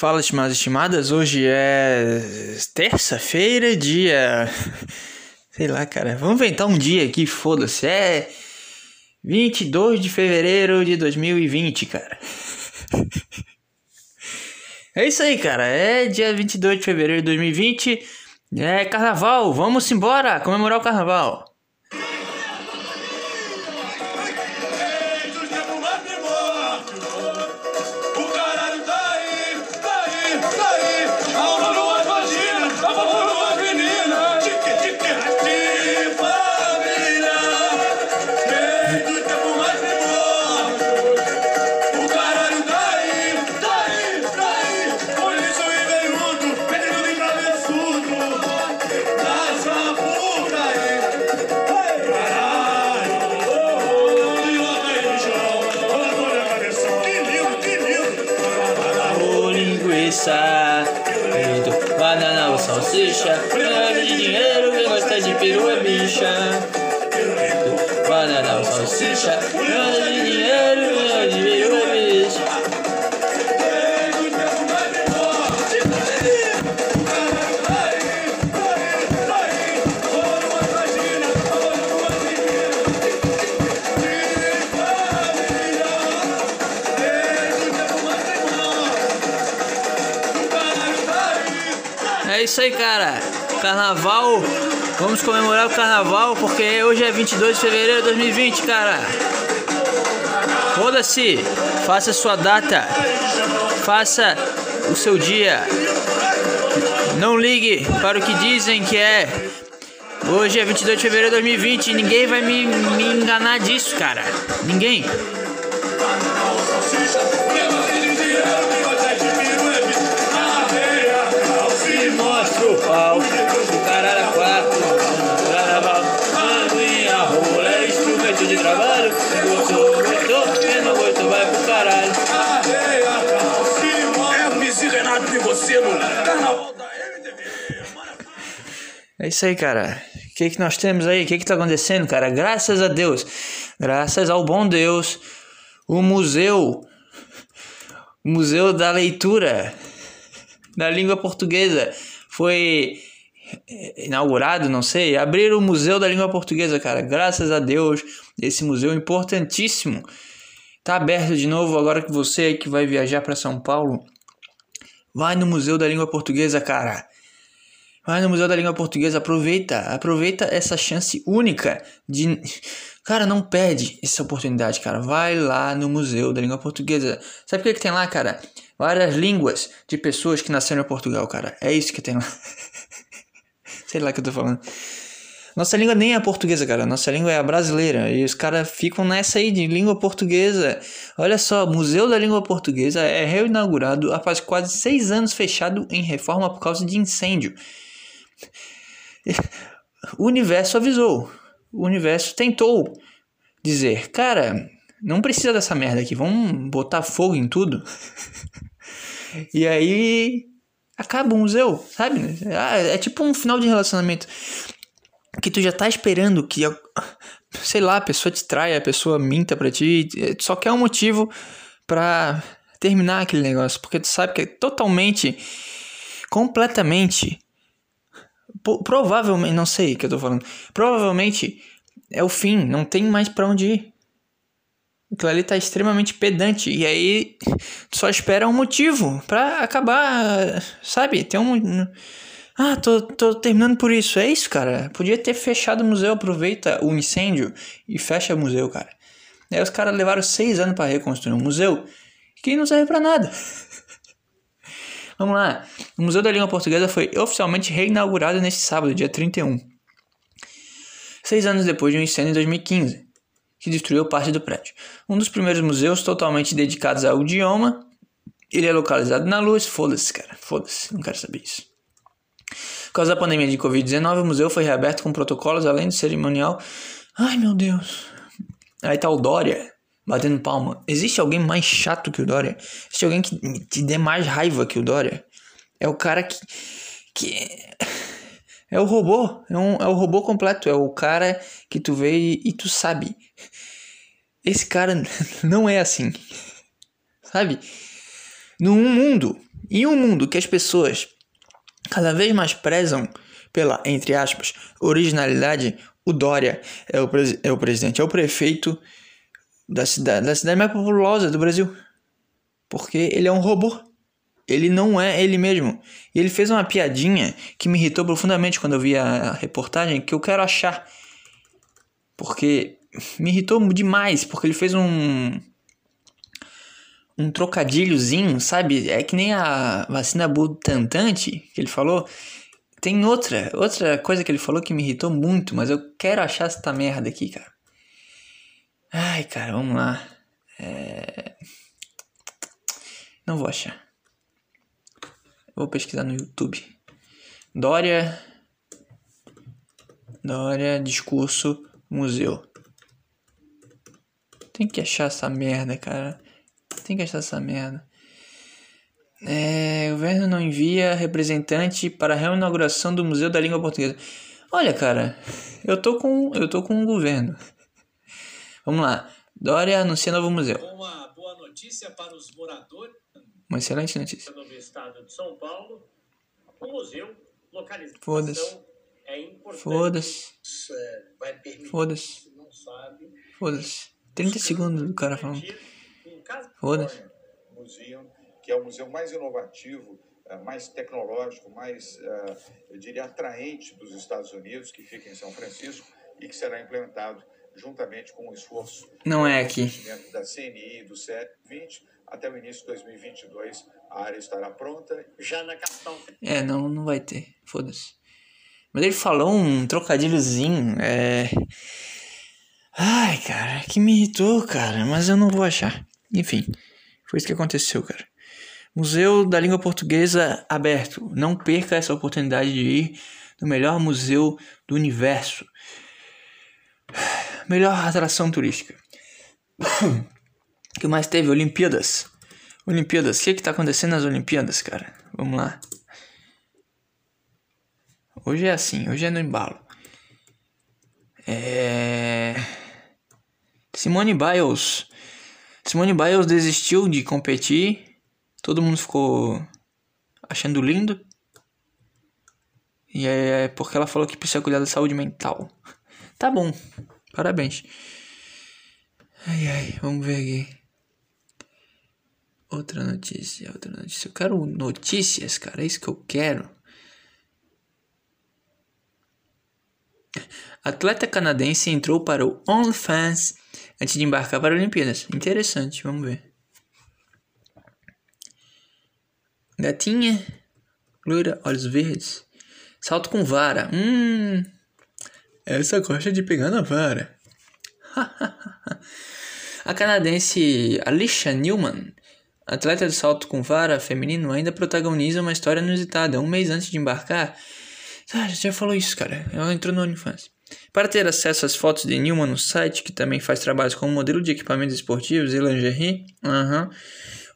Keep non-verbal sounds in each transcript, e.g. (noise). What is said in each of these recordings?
Fala, estimados e estimadas. Hoje é terça-feira, dia. (laughs) Sei lá, cara. Vamos inventar um dia aqui, foda-se. É 22 de fevereiro de 2020, cara. (laughs) É isso aí, cara. É dia 22 de fevereiro de 2020. É carnaval. Vamos embora comemorar o carnaval. Carnaval. Vamos comemorar o carnaval porque hoje é 22 de fevereiro de 2020, cara. Foda-se. Faça sua data. Faça o seu dia. Não ligue para o que dizem que é. Hoje é 22 de fevereiro de 2020 e ninguém vai me, me enganar disso, cara. Ninguém. É isso aí, cara. O que, que nós temos aí? O que, que tá acontecendo, cara? Graças a Deus, graças ao bom Deus, o museu, o Museu da Leitura da Língua Portuguesa foi inaugurado, não sei, abrir o Museu da Língua Portuguesa, cara. Graças a Deus, esse museu importantíssimo tá aberto de novo agora que você que vai viajar para São Paulo, vai no Museu da Língua Portuguesa, cara. Vai no Museu da Língua Portuguesa, aproveita, aproveita essa chance única de Cara, não perde essa oportunidade, cara. Vai lá no Museu da Língua Portuguesa. Sabe o que, que tem lá, cara? Várias línguas de pessoas que nasceram em Portugal, cara. É isso que tem lá. (laughs) Sei lá o que eu tô falando. Nossa língua nem é portuguesa, cara. Nossa língua é a brasileira. E os caras ficam nessa aí de língua portuguesa. Olha só, Museu da Língua Portuguesa é reinaugurado após quase seis anos fechado em reforma por causa de incêndio. O universo avisou. O universo tentou dizer, cara, não precisa dessa merda aqui, vamos botar fogo em tudo. (laughs) e aí acaba o museu, sabe? Ah, é tipo um final de relacionamento que tu já tá esperando que, sei lá, a pessoa te traia, a pessoa minta pra ti, tu só quer um motivo pra terminar aquele negócio, porque tu sabe que é totalmente, completamente, provavelmente, não sei o que eu tô falando, provavelmente é o fim, não tem mais pra onde ir. Aquilo ali tá extremamente pedante. E aí tu só espera um motivo pra acabar, sabe? Tem um. Ah, tô, tô terminando por isso. É isso, cara. Podia ter fechado o museu, aproveita o incêndio e fecha o museu, cara. Aí os caras levaram seis anos para reconstruir um museu que não serve para nada. (laughs) Vamos lá. O Museu da Língua Portuguesa foi oficialmente reinaugurado neste sábado, dia 31. Seis anos depois de um incêndio em 2015 que destruiu parte do prédio. Um dos primeiros museus totalmente dedicados ao idioma. Ele é localizado na luz. Foda-se, cara. Foda-se. Não quero saber isso. Por causa da pandemia de Covid-19, o museu foi reaberto com protocolos além do cerimonial. Ai, meu Deus. Aí tá o Dória batendo palma. Existe alguém mais chato que o Dória? Existe alguém que te dê mais raiva que o Dória? É o cara que. que é o robô, é, um, é o robô completo, é o cara que tu vê e, e tu sabe. Esse cara (laughs) não é assim, sabe? Num mundo, em um mundo que as pessoas cada vez mais prezam pela, entre aspas, originalidade, o Dória é o, é o presidente, é o prefeito da cidade, da cidade mais populosa do Brasil. Porque ele é um robô. Ele não é ele mesmo. E ele fez uma piadinha que me irritou profundamente quando eu vi a reportagem, que eu quero achar. Porque me irritou demais, porque ele fez um um trocadilhozinho, sabe? É que nem a vacina Butantan que ele falou. Tem outra, outra coisa que ele falou que me irritou muito, mas eu quero achar essa merda aqui, cara. Ai, cara, vamos lá. É... Não vou achar. Vou pesquisar no YouTube. Dória. Dória, discurso, museu. Tem que achar essa merda, cara. Tem que achar essa merda. É, o governo não envia representante para a reinauguração do Museu da Língua Portuguesa. Olha, cara, eu tô com eu tô com o governo. Vamos lá. Dória anuncia novo museu. Uma boa notícia para os moradores uma excelente notícia. do estado de São Paulo. O museu localizado Foda-se. é importante. Foda-se. É, Foda-se. Foda-se. 30 segundos do cara falando. Foda-se. museu, que é o museu mais inovativo, eh, mais tecnológico, mais, eh, eu diria, atraente dos Estados Unidos, que fica em São Francisco e que será implementado juntamente com o esforço Não é aqui. da CNI e do CET20 até o início de 2022 a área estará pronta. já na capital. É, não, não vai ter. Foda-se. Mas ele falou um trocadilhozinho, é. Ai, cara, que me irritou, cara, mas eu não vou achar. Enfim, foi isso que aconteceu, cara. Museu da Língua Portuguesa aberto. Não perca essa oportunidade de ir no melhor museu do universo. Melhor atração turística. (coughs) O que mais teve? Olimpíadas. Olimpíadas. O que que tá acontecendo nas Olimpíadas, cara? Vamos lá. Hoje é assim, hoje é no embalo. É... Simone Biles. Simone Biles desistiu de competir. Todo mundo ficou achando lindo. E é porque ela falou que precisa cuidar da saúde mental. Tá bom. Parabéns. Ai ai, vamos ver aqui. Outra notícia, outra notícia. Eu quero notícias, cara. É isso que eu quero. Atleta canadense entrou para o OnlyFans antes de embarcar para as Olimpíadas. Interessante, vamos ver. Gatinha, loira, olhos verdes. Salto com vara. Hum, essa gosta de pegar na vara. (laughs) A canadense Alicia Newman, atleta de salto com vara feminino, ainda protagoniza uma história inusitada. Um mês antes de embarcar, ah, já falou isso, cara. Ela entrou no OnlyFans. Para ter acesso às fotos de Newman no site, que também faz trabalhos como modelo de equipamentos esportivos e lingerie,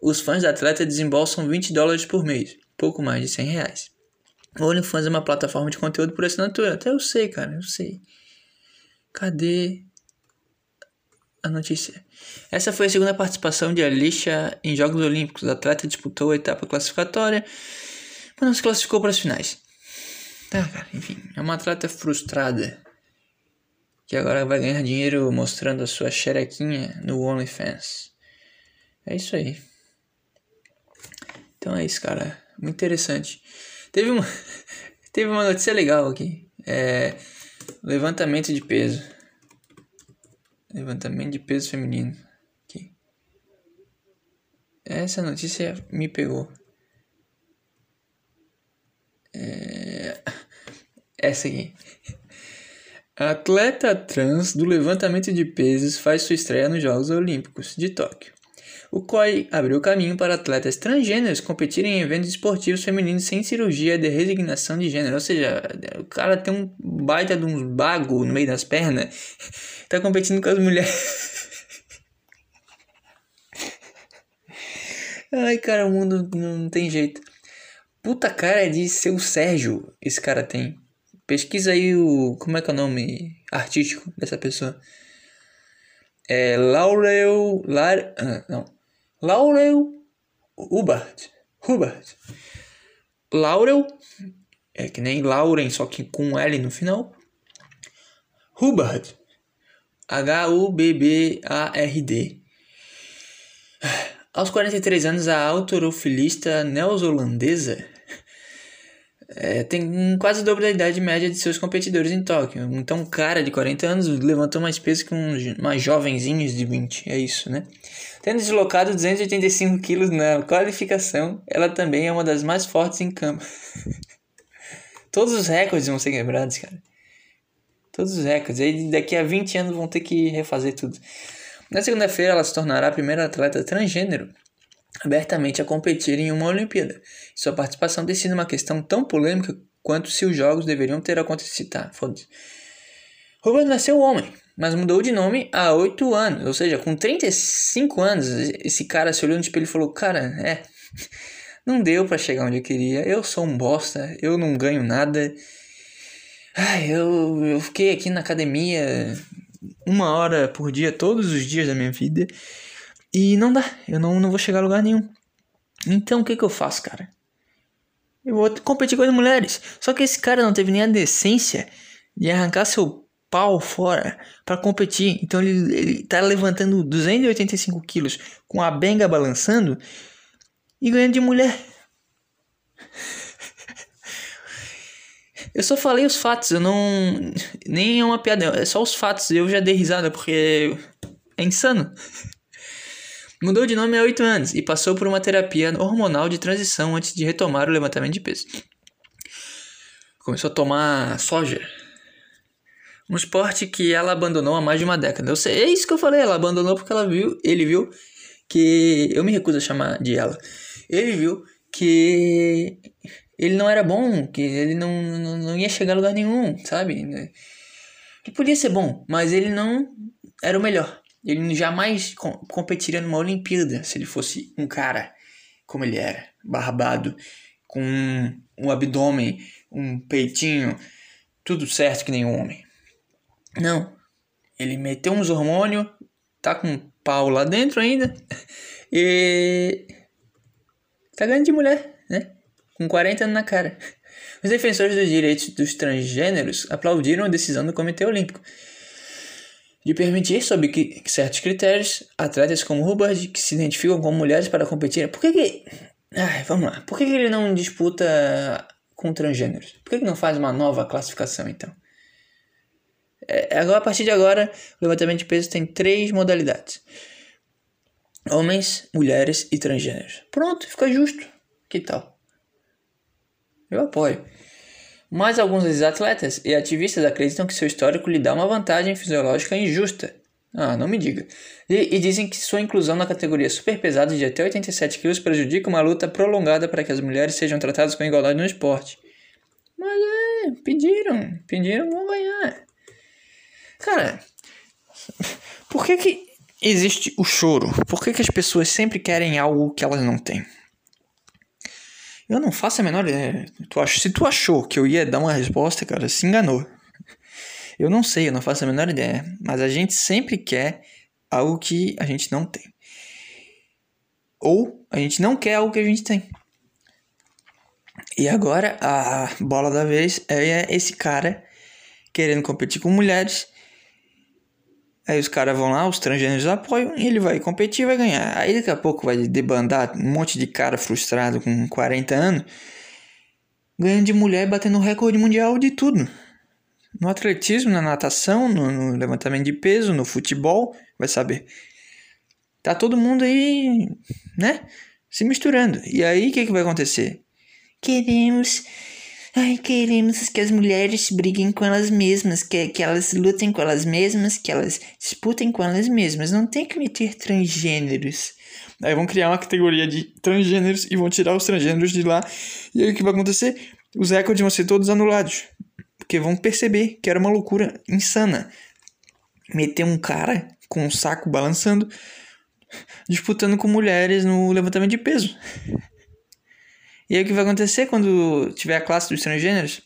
os fãs da atleta desembolsam 20 dólares por mês, pouco mais de 100 reais. O OnlyFans é uma plataforma de conteúdo por assinatura. Até eu sei, cara, eu sei. Cadê a notícia? Essa foi a segunda participação de Alicia em Jogos Olímpicos. A atleta disputou a etapa classificatória, mas não se classificou para as finais. Tá, cara, enfim, é uma atleta frustrada que agora vai ganhar dinheiro mostrando a sua xerequinha no OnlyFans. É isso aí. Então é isso, cara. Muito interessante. Teve uma, (laughs) teve uma notícia legal aqui. É, levantamento de peso. Levantamento de peso feminino. Aqui. Essa notícia me pegou. É, (laughs) essa aqui. A atleta trans do levantamento de pesos faz sua estreia nos Jogos Olímpicos de Tóquio. O COI abriu caminho para atletas transgêneros competirem em eventos esportivos femininos sem cirurgia de resignação de gênero. Ou seja, o cara tem um baita de uns bago no meio das pernas, (laughs) tá competindo com as mulheres. (laughs) Ai, cara, o mundo não tem jeito. Puta cara de seu Sérgio, esse cara tem. Pesquisa aí o. Como é que é o nome artístico dessa pessoa? É Laurel. Lar, ah, não. Laurel Hubbard. Hubbard. Laurel, é que nem Lauren, só que com L no final. Hubbard. H-U-B-B-A-R-D. Aos 43 anos, a autorofilista neozelandesa é, tem quase o dobro da idade média de seus competidores em Tóquio. Então, um cara de 40 anos levantou mais peso que uns mais jovenzinhos de 20. É isso, né? Tendo deslocado 285 quilos na qualificação, ela também é uma das mais fortes em campo. (laughs) Todos os recordes vão ser quebrados, cara. Todos os recordes. Aí daqui a 20 anos vão ter que refazer tudo. Na segunda-feira, ela se tornará a primeira atleta transgênero abertamente a competir em uma Olimpíada. Sua participação sido uma questão tão polêmica quanto se os jogos deveriam ter acontecido. Tá, foda-se. Rubens nasceu homem, mas mudou de nome há 8 anos. Ou seja, com 35 anos, esse cara se olhou no espelho e falou: Cara, é. Não deu para chegar onde eu queria. Eu sou um bosta. Eu não ganho nada. Ai, eu, eu fiquei aqui na academia uma hora por dia, todos os dias da minha vida. E não dá, eu não, não vou chegar a lugar nenhum. Então o que, que eu faço, cara? Eu vou competir com as mulheres. Só que esse cara não teve nem a decência de arrancar seu pau fora para competir. Então ele, ele tá levantando 285 quilos com a benga balançando e ganhando de mulher. Eu só falei os fatos, eu não. Nem é uma piada, é só os fatos. Eu já dei risada porque é insano. Mudou de nome há 8 anos e passou por uma terapia hormonal de transição antes de retomar o levantamento de peso. Começou a tomar soja. Um esporte que ela abandonou há mais de uma década. Eu sei, é isso que eu falei, ela abandonou porque ela viu, ele viu que eu me recuso a chamar de ela. Ele viu que ele não era bom, que ele não, não, não ia chegar a lugar nenhum, sabe? Ele podia ser bom, mas ele não era o melhor. Ele jamais com competiria numa Olimpíada se ele fosse um cara como ele era, barbado, com um, um abdômen, um peitinho, tudo certo que nem um homem. Não. Ele meteu uns hormônios, tá com um pau lá dentro ainda (laughs) e tá ganhando de mulher, né? Com 40 anos na cara. Os defensores dos direitos dos transgêneros aplaudiram a decisão do Comitê Olímpico de permitir, sob que, certos critérios, atletas como Hubbard que se identificam como mulheres para competir. Por que que... Ai, vamos lá. Por que, que ele não disputa com transgêneros? Por que, que não faz uma nova classificação, então? É, agora, a partir de agora, o levantamento de peso tem três modalidades. Homens, mulheres e transgêneros. Pronto, fica justo. Que tal? Eu apoio. Mas alguns desses atletas e ativistas acreditam que seu histórico lhe dá uma vantagem fisiológica injusta. Ah, não me diga. E, e dizem que sua inclusão na categoria super pesada de até 87 kg prejudica uma luta prolongada para que as mulheres sejam tratadas com igualdade no esporte. Mas é, pediram, pediram, vão ganhar. Cara, (laughs) por que que existe o choro? Por que que as pessoas sempre querem algo que elas não têm? Eu não faço a menor ideia. Tu. Se tu achou que eu ia dar uma resposta, cara, se enganou. Eu não sei, eu não faço a menor ideia. Mas a gente sempre quer algo que a gente não tem. Ou a gente não quer algo que a gente tem. E agora a bola da vez é esse cara querendo competir com mulheres Aí os caras vão lá, os transgêneros apoiam e ele vai competir e vai ganhar. Aí daqui a pouco vai debandar um monte de cara frustrado com 40 anos, ganhando de mulher batendo recorde mundial de tudo. No atletismo, na natação, no, no levantamento de peso, no futebol, vai saber. Tá todo mundo aí, né? Se misturando. E aí o que, que vai acontecer? Queremos Ai, queremos que as mulheres briguem com elas mesmas, que, que elas lutem com elas mesmas, que elas disputem com elas mesmas. Não tem que meter transgêneros. Aí vão criar uma categoria de transgêneros e vão tirar os transgêneros de lá. E aí o que vai acontecer? Os recordes vão ser todos anulados. Porque vão perceber que era uma loucura insana. Meter um cara com um saco balançando, disputando com mulheres no levantamento de peso. E aí o que vai acontecer quando tiver a classe dos transgêneros?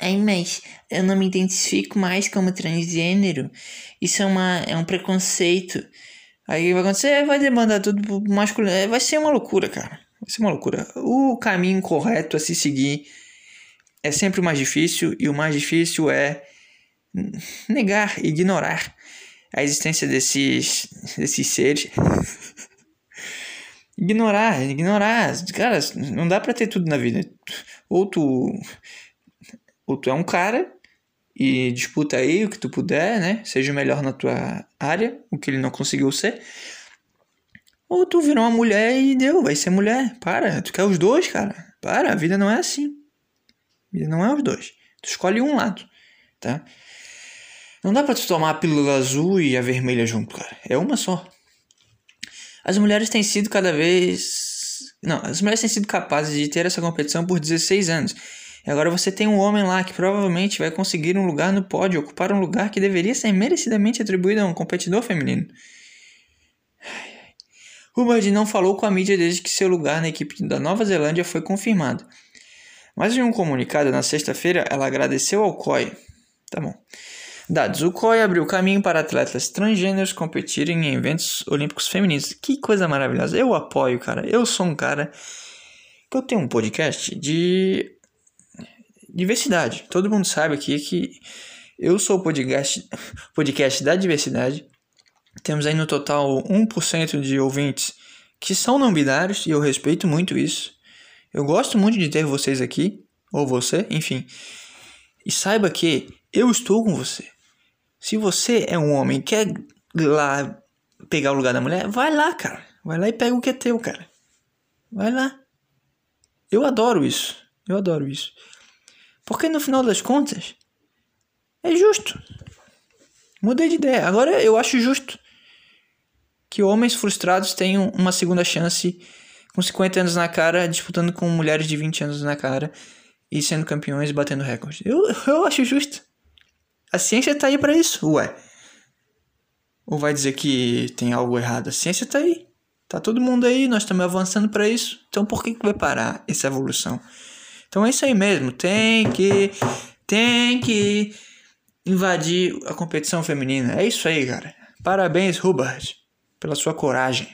Ai, mas eu não me identifico mais como transgênero. Isso é, uma, é um preconceito. Aí vai acontecer, vai demandar tudo pro masculino. É, Vai ser uma loucura, cara. Vai ser uma loucura. O caminho correto a se seguir é sempre o mais difícil, e o mais difícil é negar, ignorar a existência desses, desses seres. (laughs) ignorar, ignorar. Cara, não dá pra ter tudo na vida. Ou tu, ou tu é um cara e disputa aí o que tu puder, né? Seja o melhor na tua área, o que ele não conseguiu ser. Ou tu virou uma mulher e deu, vai ser mulher. Para, tu quer os dois, cara. Para, a vida não é assim. A vida não é os dois. Tu escolhe um lado, tá? Não dá pra tu tomar a pílula azul e a vermelha junto, cara. É uma só. As mulheres têm sido cada vez. Não, as mulheres têm sido capazes de ter essa competição por 16 anos. E agora você tem um homem lá que provavelmente vai conseguir um lugar no pódio, ocupar um lugar que deveria ser merecidamente atribuído a um competidor feminino. Hubbard não falou com a mídia desde que seu lugar na equipe da Nova Zelândia foi confirmado. Mas em um comunicado na sexta-feira, ela agradeceu ao COI. Tá bom. Dados. O COI abriu caminho para atletas transgêneros competirem em eventos olímpicos femininos. Que coisa maravilhosa. Eu apoio, cara. Eu sou um cara que eu tenho um podcast de diversidade. Todo mundo sabe aqui que eu sou o podcast, podcast da diversidade. Temos aí no total 1% de ouvintes que são não binários e eu respeito muito isso. Eu gosto muito de ter vocês aqui, ou você, enfim. E saiba que eu estou com você. Se você é um homem quer lá pegar o lugar da mulher, vai lá, cara. Vai lá e pega o que é teu, cara. Vai lá. Eu adoro isso. Eu adoro isso. Porque no final das contas, é justo. Mudei de ideia. Agora eu acho justo que homens frustrados tenham uma segunda chance com 50 anos na cara, disputando com mulheres de 20 anos na cara e sendo campeões batendo recorde. Eu, eu acho justo. A ciência tá aí para isso, ué. Ou vai dizer que tem algo errado? A ciência tá aí. Tá todo mundo aí, nós estamos avançando para isso. Então por que, que vai parar essa evolução? Então é isso aí mesmo. Tem que. Tem que invadir a competição feminina. É isso aí, cara. Parabéns, Hubert, pela sua coragem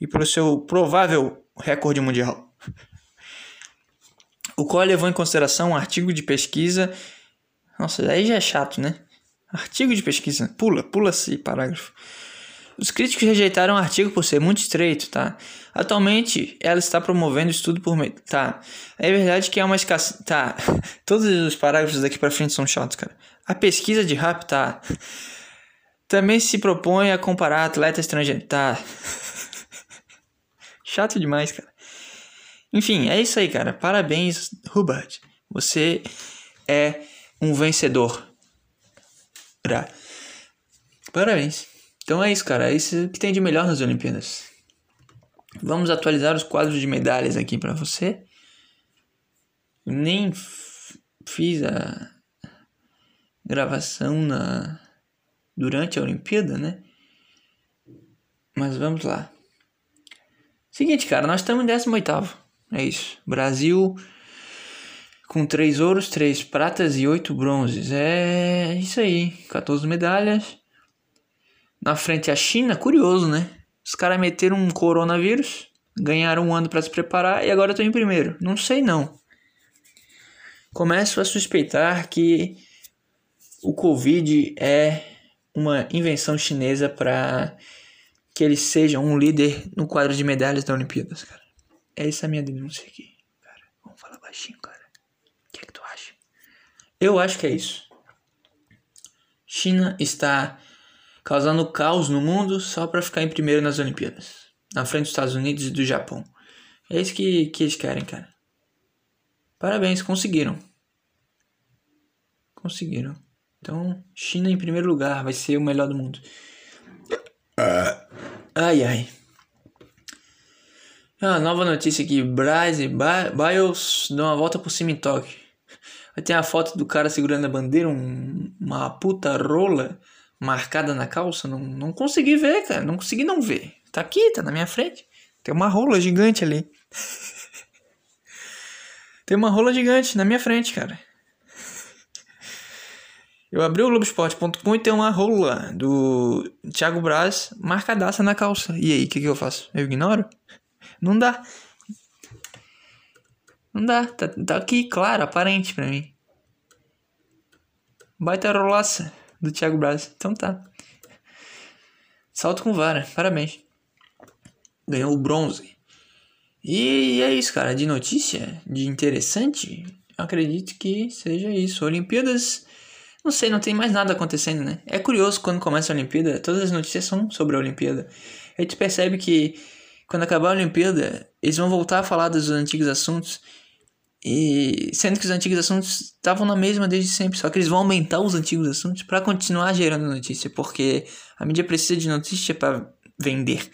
e pelo seu provável recorde mundial. (laughs) O qual levou em consideração um artigo de pesquisa. Nossa, aí já é chato, né? Artigo de pesquisa. Pula, pula esse parágrafo. Os críticos rejeitaram o artigo por ser muito estreito, tá? Atualmente, ela está promovendo estudo por meio. Tá. É verdade que é uma escassez. Tá. (laughs) Todos os parágrafos daqui pra frente são chatos, cara. A pesquisa de RAP, tá. Também se propõe a comparar atletas estrangeiros. Tá. (laughs) Chato demais, cara. Enfim, é isso aí, cara. Parabéns, Hubert. Você é um vencedor. Parabéns. Então é isso, cara. É isso que tem de melhor nas Olimpíadas. Vamos atualizar os quadros de medalhas aqui pra você. Nem fiz a gravação na durante a Olimpíada, né? Mas vamos lá. Seguinte, cara, nós estamos em 18 É isso. Brasil com 3 ouros, 3 pratas e 8 bronzes. É isso aí. 14 medalhas. Na frente a China, curioso, né? Os caras meteram um coronavírus, ganharam um ano para se preparar e agora estão em primeiro. Não sei não. Começo a suspeitar que o Covid é uma invenção chinesa para que eles sejam um líder no quadro de medalhas da Olimpíadas, cara. Essa é a minha denúncia aqui, cara. Vamos falar baixinho, cara. O que é que tu acha? Eu acho que é isso. China está causando caos no mundo só para ficar em primeiro nas Olimpíadas, na frente dos Estados Unidos e do Japão. É isso que, que eles querem, cara. Parabéns, conseguiram. Conseguiram. Então, China em primeiro lugar, vai ser o melhor do mundo. Ai, ai. Ah, nova notícia aqui. Bryce Bi- Biles uma volta por cima em Tóquio. Tem a foto do cara segurando a bandeira, um- uma puta rola marcada na calça. Não, não consegui ver, cara. Não consegui não ver. Tá aqui, tá na minha frente. Tem uma rola gigante ali. (laughs) tem uma rola gigante na minha frente, cara. Eu abri o Globoesporte.com e tem uma rola do Thiago Braz marcadaça na calça. E aí, o que, que eu faço? Eu ignoro? Não dá. Não dá. Tá, tá aqui, claro, aparente pra mim. Baita rolaça do Thiago Braz. Então tá. Salto com vara. Parabéns. Ganhou o bronze. E é isso, cara. De notícia, de interessante, acredito que seja isso. Olimpíadas. Não sei, não tem mais nada acontecendo, né? É curioso quando começa a Olimpíada, todas as notícias são sobre a Olimpíada. Aí tu percebe que quando acabar a Olimpíada, eles vão voltar a falar dos antigos assuntos. E sendo que os antigos assuntos estavam na mesma desde sempre, só que eles vão aumentar os antigos assuntos para continuar gerando notícia, porque a mídia precisa de notícia para vender.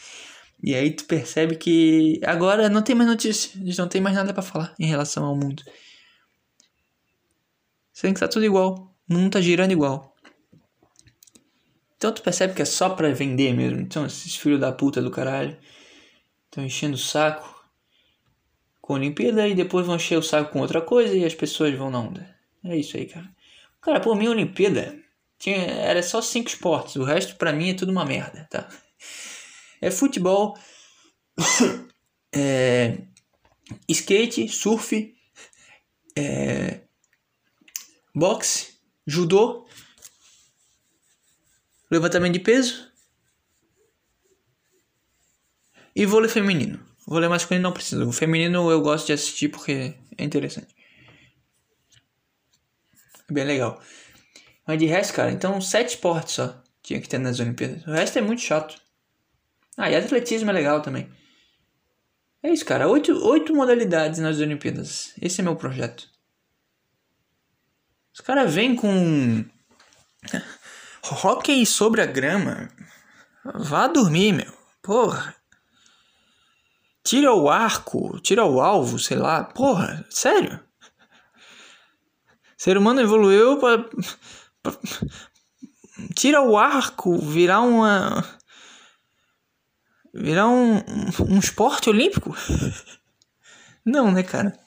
E aí tu percebe que agora não tem mais notícia, eles não tem mais nada para falar em relação ao mundo. Sendo que tá tudo igual, o mundo tá girando igual. Então tu percebe que é só pra vender mesmo. Então esses filhos da puta do caralho estão enchendo o saco com a Olimpíada e depois vão encher o saco com outra coisa e as pessoas vão na onda. É isso aí, cara. Cara, por mim a Olimpíada tinha, era só cinco esportes, o resto pra mim é tudo uma merda, tá? É futebol, (coughs) é, skate, surf, é, boxe, judô, levantamento de peso e vôlei feminino. Vôlei masculino não precisa. O feminino eu gosto de assistir porque é interessante. Bem legal. Mas de resto, cara, então sete esportes só tinha que ter nas Olimpíadas. O resto é muito chato. Ah, e atletismo é legal também. É isso, cara. Oito, oito modalidades nas Olimpíadas. Esse é meu projeto. Os caras vêm com. (laughs) Hockey sobre a grama. Vá dormir, meu. Porra. Tira o arco, tira o alvo, sei lá. Porra, sério? O ser humano evoluiu pra tira o arco, virar uma virar um, um, esporte olímpico? Não, né, cara?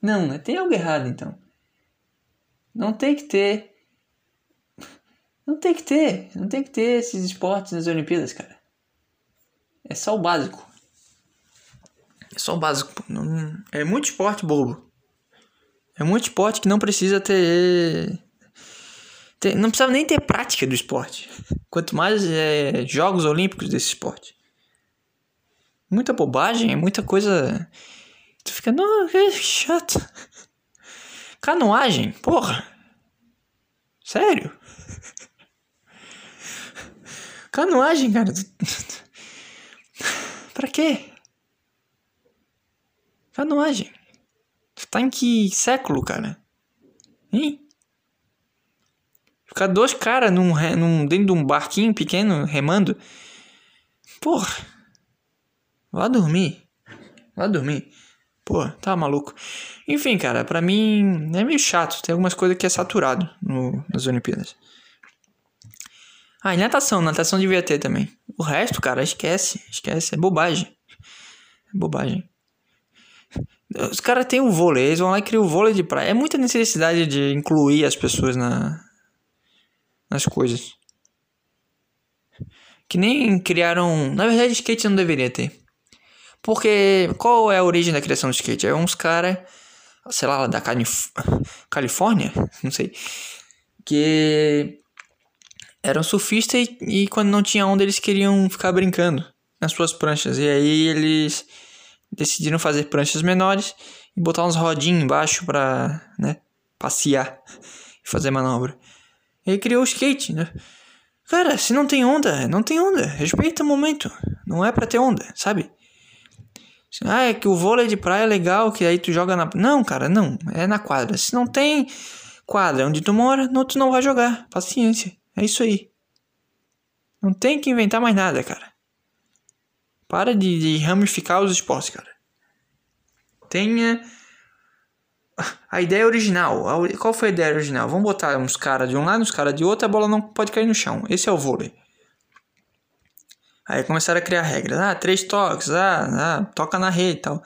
Não, né? Tem algo errado então. Não tem que ter. Não tem que ter. Não tem que ter esses esportes nas Olimpíadas, cara. É só o básico. É só o básico. É muito esporte bobo. É muito esporte que não precisa ter tem, não precisava nem ter prática do esporte. Quanto mais é, Jogos Olímpicos desse esporte. Muita bobagem, muita coisa. Tu fica, não, que chato. Canoagem, porra. Sério? Canoagem, cara. (laughs) pra quê? Canoagem. Tu tá em que século, cara? Hein? Ficar dois caras num, num, dentro de um barquinho pequeno remando. Porra. Vá dormir. Vá dormir. Pô, tá maluco. Enfim, cara, pra mim é meio chato. Tem algumas coisas que é saturado no, nas Olimpíadas. Ah, e natação. Natação devia ter também. O resto, cara, esquece. Esquece. É bobagem. É bobagem. Os caras têm o vôlei. Eles vão lá e criam o vôlei de praia. É muita necessidade de incluir as pessoas na, nas coisas. Que nem criaram. Na verdade, skate não deveria ter. Porque qual é a origem da criação do skate? É uns caras, sei lá, da Calif Califórnia, (laughs) não sei, que eram surfistas e, e, quando não tinha onda eles queriam ficar brincando nas suas pranchas. E aí eles decidiram fazer pranchas menores e botar uns rodinhos embaixo pra, né, passear e fazer manobra. Ele criou o skate, né? Cara, se não tem onda, não tem onda. Respeita o momento. Não é pra ter onda, sabe? Ah, é que o vôlei de praia é legal, que aí tu joga na. Não, cara, não. É na quadra. Se não tem quadra onde tu mora, não, tu não vai jogar. Paciência. É isso aí. Não tem que inventar mais nada, cara. Para de, de ramificar os esportes, cara. Tenha a ideia original. Qual foi a ideia original? Vamos botar uns caras de um lado, uns caras de outro, a bola não pode cair no chão. Esse é o vôlei. Aí começaram a criar regras. Ah, três toques, ah, ah toca na rede e tal.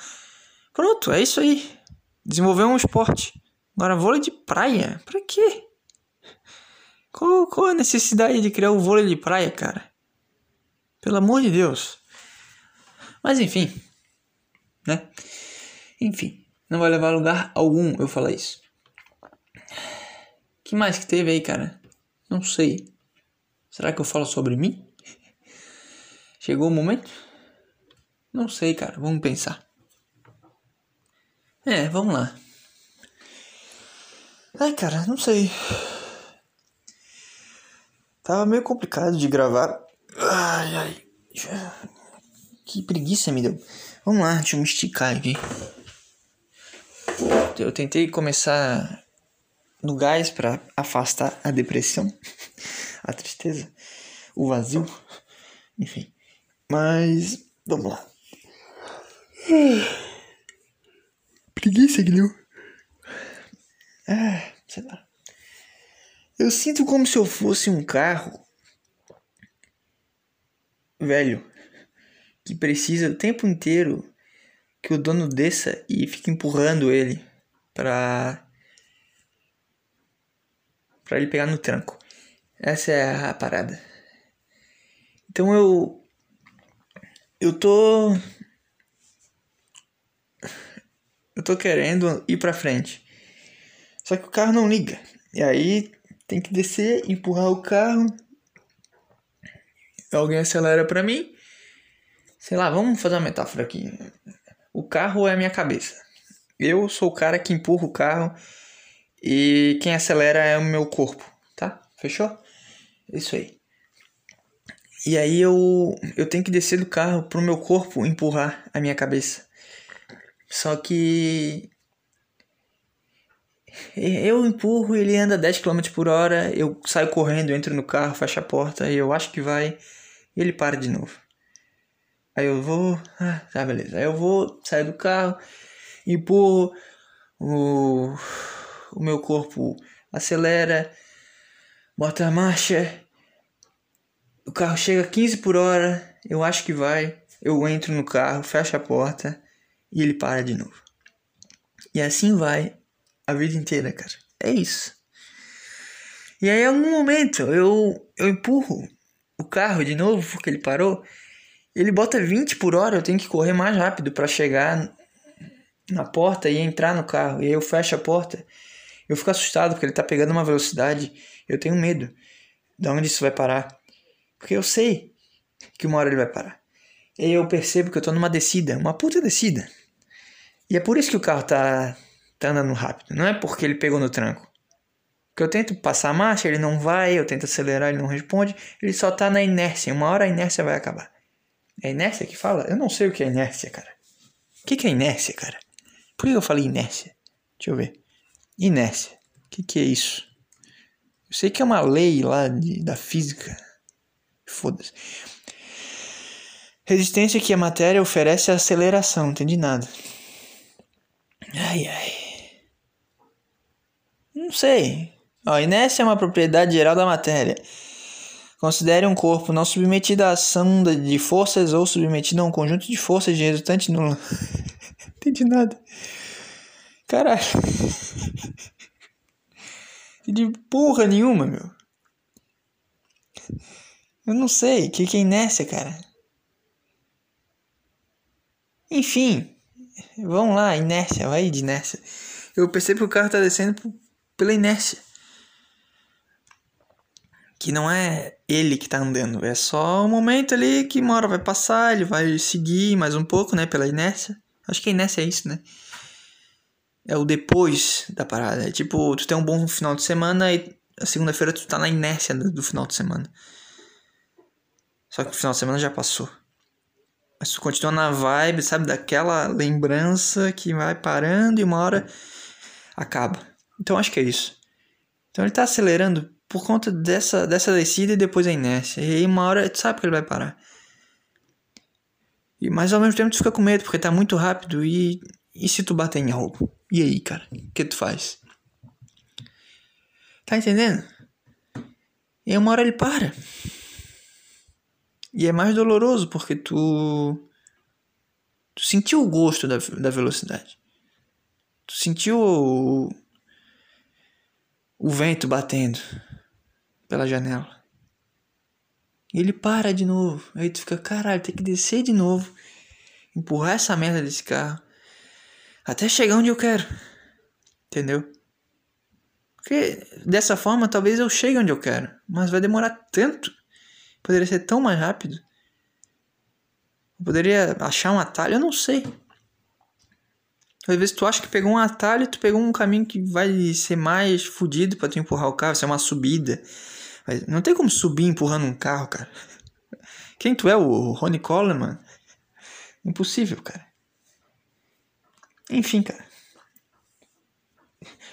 Pronto, é isso aí. Desenvolver um esporte. Agora, vôlei de praia? Pra quê? Qual, qual a necessidade de criar o vôlei de praia, cara? Pelo amor de Deus. Mas enfim, né? Enfim, não vai levar a lugar algum eu falar isso. que mais que teve aí, cara? Não sei. Será que eu falo sobre mim? Chegou o momento? Não sei, cara. Vamos pensar. É, vamos lá. Ai, cara, não sei. Tava meio complicado de gravar. Ai, ai. Que preguiça me deu. Vamos lá, deixa eu me esticar aqui. Eu tentei começar no gás para afastar a depressão, (laughs) a tristeza, o vazio, enfim. Mas vamos lá. (sighs) Preguiça, Guilherme. Ah, sei lá. Eu sinto como se eu fosse um carro velho que precisa o tempo inteiro que o dono desça e fique empurrando ele para para ele pegar no tranco. Essa é a parada. Então eu eu tô eu tô querendo ir para frente. Só que o carro não liga. E aí tem que descer, empurrar o carro. Alguém acelera para mim. Sei lá, vamos fazer uma metáfora aqui. O carro é a minha cabeça. Eu sou o cara que empurra o carro e quem acelera é o meu corpo, tá? Fechou? Isso aí. E aí eu eu tenho que descer do carro pro meu corpo empurrar a minha cabeça. Só que eu empurro, ele anda 10 km por hora, eu saio correndo, entro no carro, fecho a porta, e eu acho que vai, e ele para de novo. Aí eu vou, ah, tá beleza. Aí eu vou, saio do carro, empurro, o, o meu corpo acelera, bota a marcha, o carro chega a 15 por hora, eu acho que vai, eu entro no carro, fecho a porta e ele para de novo. E assim vai a vida inteira, cara. É isso. E aí, em algum momento, eu, eu empurro o carro de novo, porque ele parou. Ele bota 20 por hora, eu tenho que correr mais rápido para chegar na porta e entrar no carro. E aí eu fecho a porta. Eu fico assustado porque ele tá pegando uma velocidade. Eu tenho medo de onde isso vai parar. Porque eu sei que uma hora ele vai parar. E eu percebo que eu tô numa descida, uma puta descida. E é por isso que o carro tá tá andando rápido. Não é porque ele pegou no tranco. Porque eu tento passar a marcha, ele não vai, eu tento acelerar, ele não responde, ele só tá na inércia. Uma hora a inércia vai acabar. É inércia que fala? Eu não sei o que é inércia, cara. O que, que é inércia, cara? Por que eu falei inércia? Deixa eu ver. Inércia. O que, que é isso? Eu sei que é uma lei lá de, da física. Foda-se. Resistência que a matéria oferece a aceleração, não entendi nada. Ai, ai. Não sei. Ó, inércia é uma propriedade geral da matéria. Considere um corpo não submetido à ação de forças ou submetido a um conjunto de forças de resultante nula. (laughs) Entendi nada. Caralho. (laughs) De porra nenhuma, meu. Eu não sei. O que, que é inércia, cara? Enfim. Vamos lá, inércia. Vai de inércia. Eu percebo que o carro tá descendo pela inércia. Que não é ele que tá andando, é só um momento ali que uma hora vai passar, ele vai seguir mais um pouco, né, pela inércia. Acho que a inércia é isso, né? É o depois da parada. É tipo, tu tem um bom final de semana e a segunda-feira tu tá na inércia do final de semana. Só que o final de semana já passou. Mas tu continua na vibe, sabe? Daquela lembrança que vai parando e uma hora acaba. Então acho que é isso. Então ele tá acelerando por conta dessa, dessa descida e depois a inércia. E aí uma hora tu sabe que ele vai parar. E, mas ao mesmo tempo tu fica com medo porque tá muito rápido e. E se tu bater em algo? E aí, cara? O que tu faz? Tá entendendo? E aí uma hora ele para. E é mais doloroso porque tu. Tu sentiu o gosto da, da velocidade. Tu sentiu o, o vento batendo pela janela. E ele para de novo. Aí tu fica, caralho, tem que descer de novo, empurrar essa merda desse carro até chegar onde eu quero. Entendeu? Porque dessa forma talvez eu chegue onde eu quero, mas vai demorar tanto. Poderia ser tão mais rápido. Eu poderia achar um atalho, eu não sei. Às vezes tu acha que pegou um atalho, tu pegou um caminho que vai ser mais fodido para tu empurrar o carro, vai ser uma subida. Mas não tem como subir empurrando um carro, cara. Quem tu é, o Ronnie Coleman? Impossível, cara. Enfim, cara.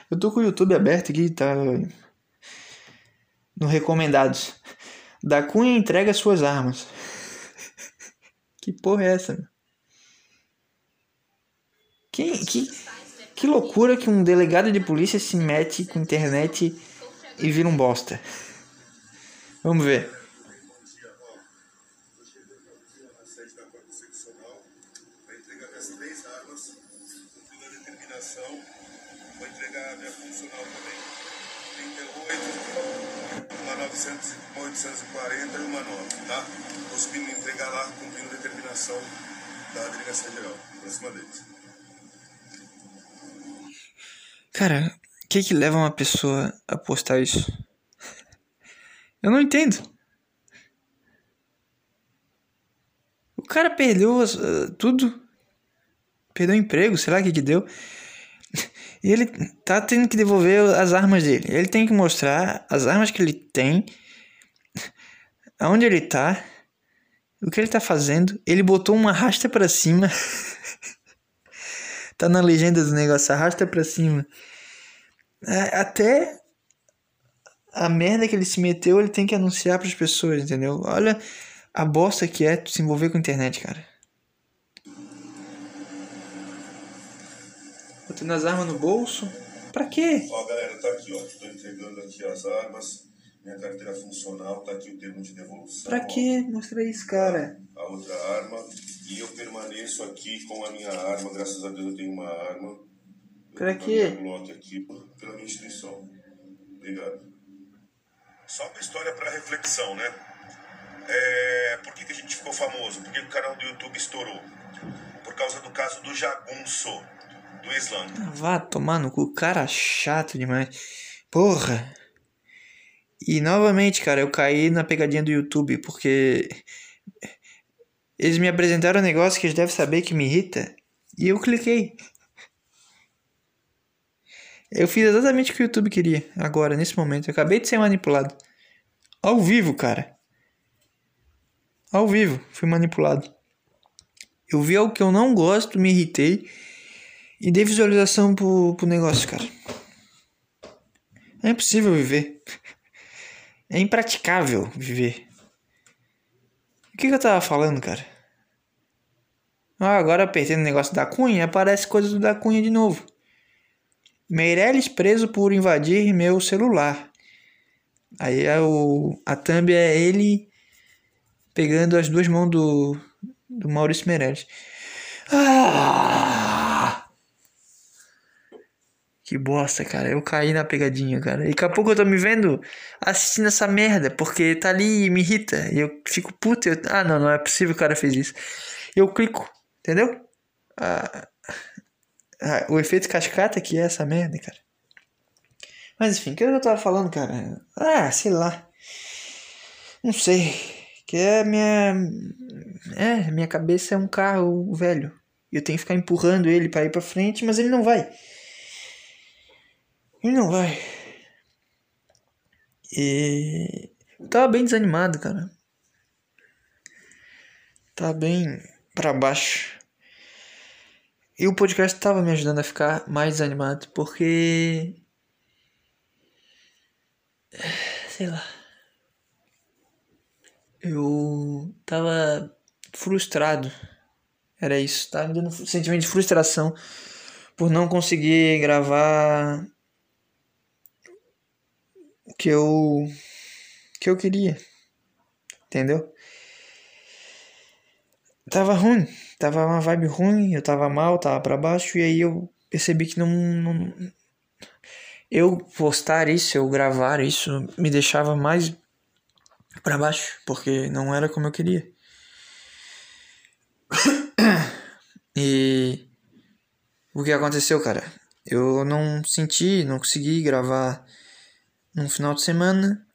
Eu tô com o YouTube aberto aqui, tá? No recomendados. Da Cunha entrega suas armas. que porra é essa, meu? Que, que, que loucura que um delegado de polícia se mete com internet e vira um bosta. Vamos ver. vou entregar a minha funcional também. 38, uma 900, uma 840 e uma 9, tá? Me entregar lá, cumprindo a determinação da Delegacia Geral. Próxima vez. Cara, o que que leva uma pessoa a postar isso? Eu não entendo. O cara perdeu ah, tudo. Perdeu emprego, sei lá o que que deu. E ele tá tendo que devolver as armas dele. Ele tem que mostrar as armas que ele tem, aonde ele tá, o que ele tá fazendo. Ele botou uma rasta pra cima. (laughs) tá na legenda do negócio, arrasta pra cima. É, Até a merda que ele se meteu, ele tem que anunciar pras pessoas, entendeu? Olha a bosta que é se envolver com a internet, cara. Botando as armas no bolso. Pra quê? Ó, galera, tá aqui, ó. Estou entregando aqui as armas, minha carteira funcional, tá aqui o termo de devolução. Pra quê? Mostra isso, cara. a outra arma e eu permaneço aqui com a minha arma. Graças a Deus eu tenho uma arma. Pra tô quê? pela minha instituição. Obrigado. Só uma história para reflexão, né? É, por que, que a gente ficou famoso? Por que o canal do YouTube estourou? Por causa do caso do Jagunço, do Islã. Vá tomar no cu, cara chato demais. Porra. E novamente, cara, eu caí na pegadinha do YouTube, porque eles me apresentaram um negócio que eles devem saber que me irrita, e eu cliquei. Eu fiz exatamente o que o YouTube queria, agora, nesse momento. Eu acabei de ser manipulado. Ao vivo, cara. Ao vivo, fui manipulado. Eu vi algo que eu não gosto, me irritei e dei visualização pro, pro negócio, cara. É impossível viver. (laughs) É impraticável viver. O que, que eu tava falando, cara? Ah, agora apertei no negócio da Cunha, aparece coisa do da Cunha de novo. Meirelles preso por invadir meu celular. Aí é o, a thumb é ele pegando as duas mãos do, do Maurício Meirelles. Ah! Que bosta, cara. Eu caí na pegadinha, cara. E daqui a pouco eu tô me vendo assistindo essa merda, porque tá ali e me irrita. E eu fico puto. Eu... Ah, não, não é possível que o cara fez isso. Eu clico, entendeu? Ah, ah, o efeito cascata que é essa merda, cara. Mas enfim, o que eu tava falando, cara? Ah, sei lá. Não sei. Que é minha. É, minha cabeça é um carro velho. Eu tenho que ficar empurrando ele pra ir pra frente, mas ele não vai. Ele não vai. E. Eu tava bem desanimado, cara. Tava bem pra baixo. E o podcast tava me ajudando a ficar mais desanimado, porque. Sei lá. Eu tava frustrado. Era isso. Tava me dando um sentimento de frustração por não conseguir gravar o que eu que eu queria. Entendeu? Tava ruim, tava uma vibe ruim, eu tava mal, tava pra baixo e aí eu percebi que não, não eu postar isso, eu gravar isso, me deixava mais para baixo, porque não era como eu queria. (coughs) E o que aconteceu, cara? Eu não senti, não consegui gravar no final de semana.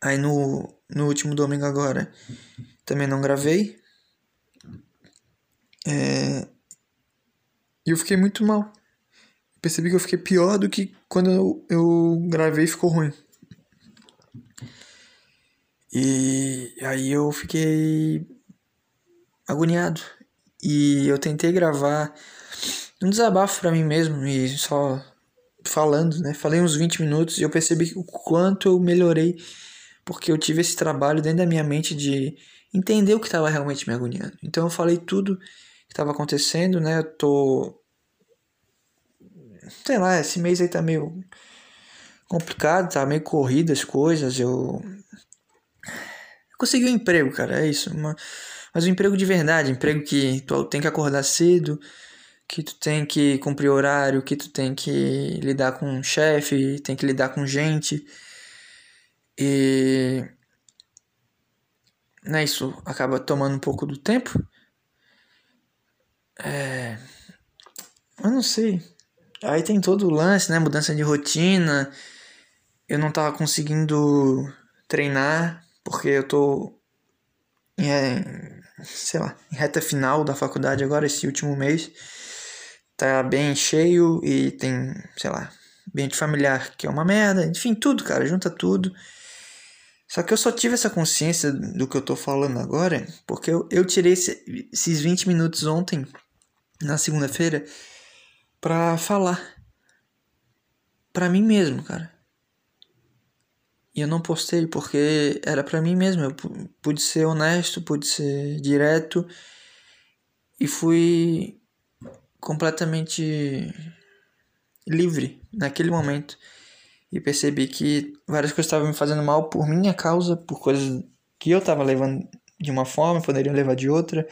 Aí no, no último domingo agora também não gravei. É... E eu fiquei muito mal. Percebi que eu fiquei pior do que quando eu, eu gravei ficou ruim. E aí eu fiquei agoniado. E eu tentei gravar um desabafo para mim mesmo e só falando, né? Falei uns 20 minutos e eu percebi o quanto eu melhorei porque eu tive esse trabalho dentro da minha mente de entender o que estava realmente me agoniando. Então eu falei tudo que estava acontecendo, né? Eu tô sei lá, esse mês aí tá meio complicado, tá meio corrido as coisas, eu consegui um emprego, cara, é isso, uma mas um emprego de verdade, emprego que tu tem que acordar cedo, que tu tem que cumprir horário, que tu tem que lidar com chefe, tem que lidar com gente. E né, isso acaba tomando um pouco do tempo. É, eu não sei. Aí tem todo o lance, né? Mudança de rotina. Eu não tava conseguindo treinar porque eu tô em, sei lá, em reta final da faculdade agora, esse último mês. Tá bem cheio e tem, sei lá, ambiente familiar que é uma merda. Enfim, tudo, cara, junta tudo. Só que eu só tive essa consciência do que eu tô falando agora porque eu, eu tirei esse, esses 20 minutos ontem, na segunda-feira, pra falar. Pra mim mesmo, cara. E eu não postei porque era para mim mesmo. Eu pude ser honesto, pude ser direto e fui completamente livre naquele momento. E percebi que várias coisas estavam me fazendo mal por minha causa, por coisas que eu estava levando de uma forma, poderia levar de outra,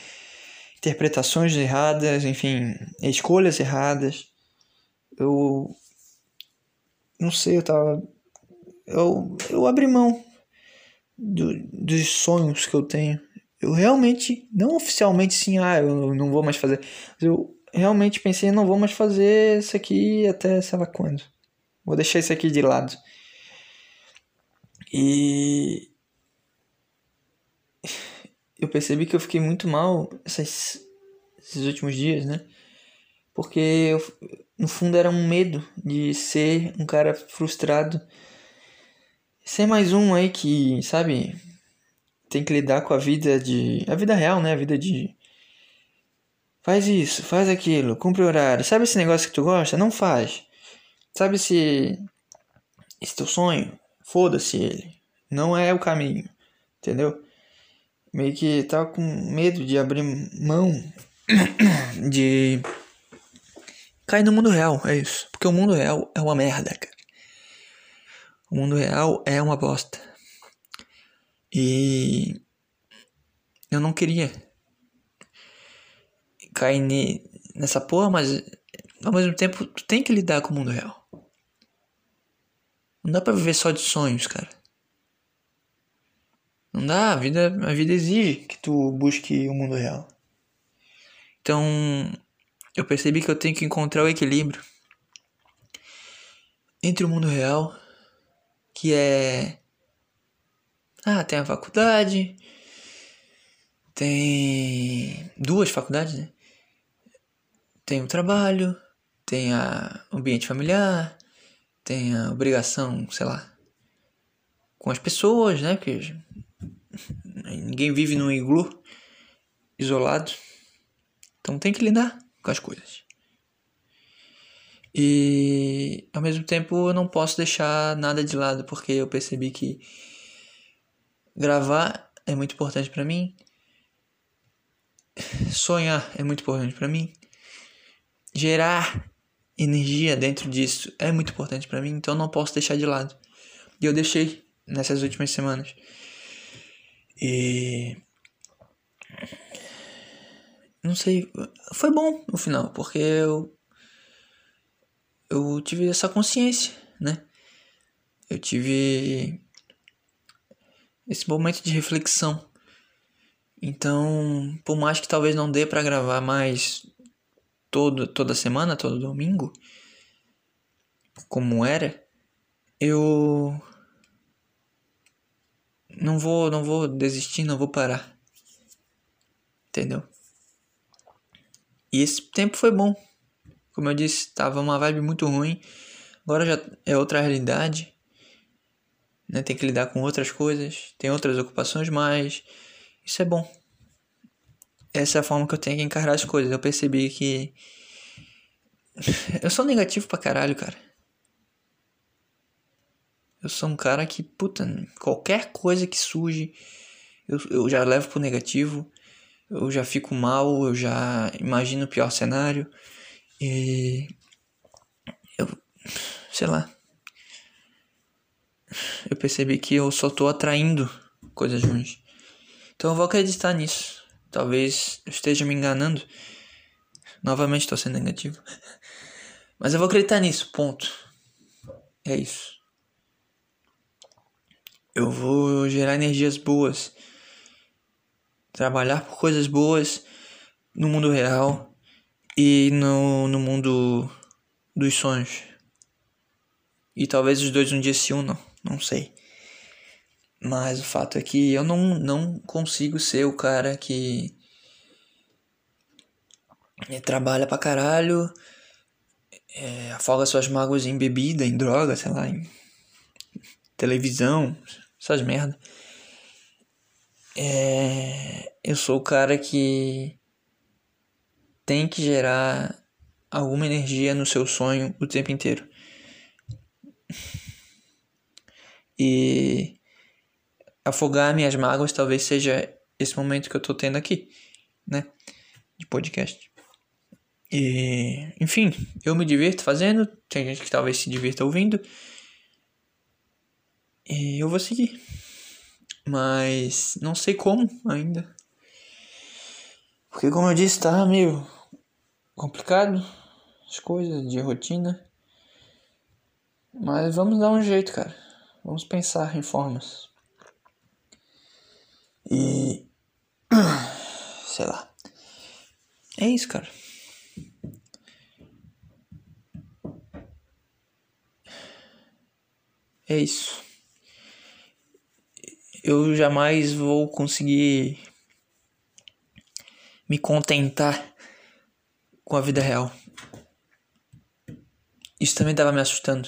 interpretações erradas, enfim, escolhas erradas. Eu não sei, eu tava eu, eu abri mão do, dos sonhos que eu tenho. Eu realmente, não oficialmente sim, ah, eu não vou mais fazer. Eu realmente pensei, não vou mais fazer isso aqui até sei lá quando. Vou deixar isso aqui de lado. E eu percebi que eu fiquei muito mal esses últimos dias, né? Porque eu, no fundo era um medo de ser um cara frustrado ser mais um aí que, sabe, tem que lidar com a vida de. a vida real, né? A vida de. Faz isso, faz aquilo, cumpre horário. Sabe esse negócio que tu gosta? Não faz. Sabe se. Esse teu sonho? Foda-se ele. Não é o caminho. Entendeu? Meio que tava com medo de abrir mão (coughs) de. cair no mundo real, é isso. Porque o mundo real é uma merda, cara. O mundo real é uma bosta. E eu não queria cair nessa porra, mas ao mesmo tempo tu tem que lidar com o mundo real. Não dá pra viver só de sonhos, cara. Não dá, a vida, a vida exige que tu busque o mundo real. Então, eu percebi que eu tenho que encontrar o equilíbrio entre o mundo real que é. Ah, tem a faculdade, tem duas faculdades, né? Tem o trabalho, tem a ambiente familiar, tem a obrigação, sei lá, com as pessoas, né? Porque ninguém vive num iglu isolado. Então tem que lidar com as coisas. E ao mesmo tempo eu não posso deixar nada de lado porque eu percebi que gravar é muito importante para mim. Sonhar é muito importante para mim. Gerar energia dentro disso é muito importante para mim, então eu não posso deixar de lado. E eu deixei nessas últimas semanas. E não sei, foi bom no final, porque eu eu tive essa consciência né? Eu tive esse momento de reflexão. Então, por mais que talvez não dê para gravar mais todo, toda semana, todo domingo, como era, eu não vou, não vou desistir, não vou parar. Entendeu? E esse tempo foi bom. Como eu disse, tava uma vibe muito ruim. Agora já é outra realidade. Né? Tem que lidar com outras coisas, tem outras ocupações, mas isso é bom. Essa é a forma que eu tenho que encarar as coisas. Eu percebi que (laughs) eu sou negativo pra caralho, cara. Eu sou um cara que, puta, qualquer coisa que surge, eu, eu já levo pro negativo. Eu já fico mal, eu já imagino o pior cenário. E. Eu. Sei lá. Eu percebi que eu só tô atraindo coisas ruins. Então eu vou acreditar nisso. Talvez eu esteja me enganando. Novamente estou sendo negativo. (laughs) Mas eu vou acreditar nisso, ponto. É isso. Eu vou gerar energias boas. Trabalhar por coisas boas no mundo real e no, no mundo dos sonhos. E talvez os dois um dia se unam, não sei. Mas o fato é que eu não, não consigo ser o cara que trabalha pra caralho, é, afoga suas mágoas em bebida, em droga, sei lá, em televisão, essas merda. É, eu sou o cara que tem que gerar alguma energia no seu sonho o tempo inteiro. E afogar minhas mágoas talvez seja esse momento que eu tô tendo aqui, né? De podcast. E, enfim, eu me divirto fazendo, tem gente que talvez se divirta ouvindo. E eu vou seguir. Mas não sei como ainda. Porque como eu disse, tá meio complicado as coisas de rotina. Mas vamos dar um jeito, cara. Vamos pensar em formas. E (clears throat) sei lá. É isso, cara. É isso. Eu jamais vou conseguir me contentar com a vida real. Isso também estava me assustando.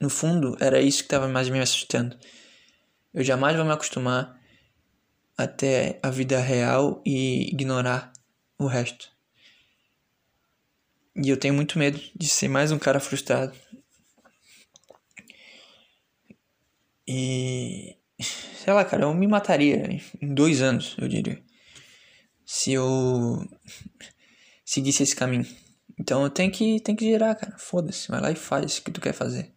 No fundo, era isso que estava mais me assustando. Eu jamais vou me acostumar até a vida real e ignorar o resto. E eu tenho muito medo de ser mais um cara frustrado, E. Sei lá, cara, eu me mataria em dois anos, eu diria. Se eu (laughs) seguisse esse caminho. Então eu tenho que, tenho que girar, cara. Foda-se, vai lá e faz o que tu quer fazer.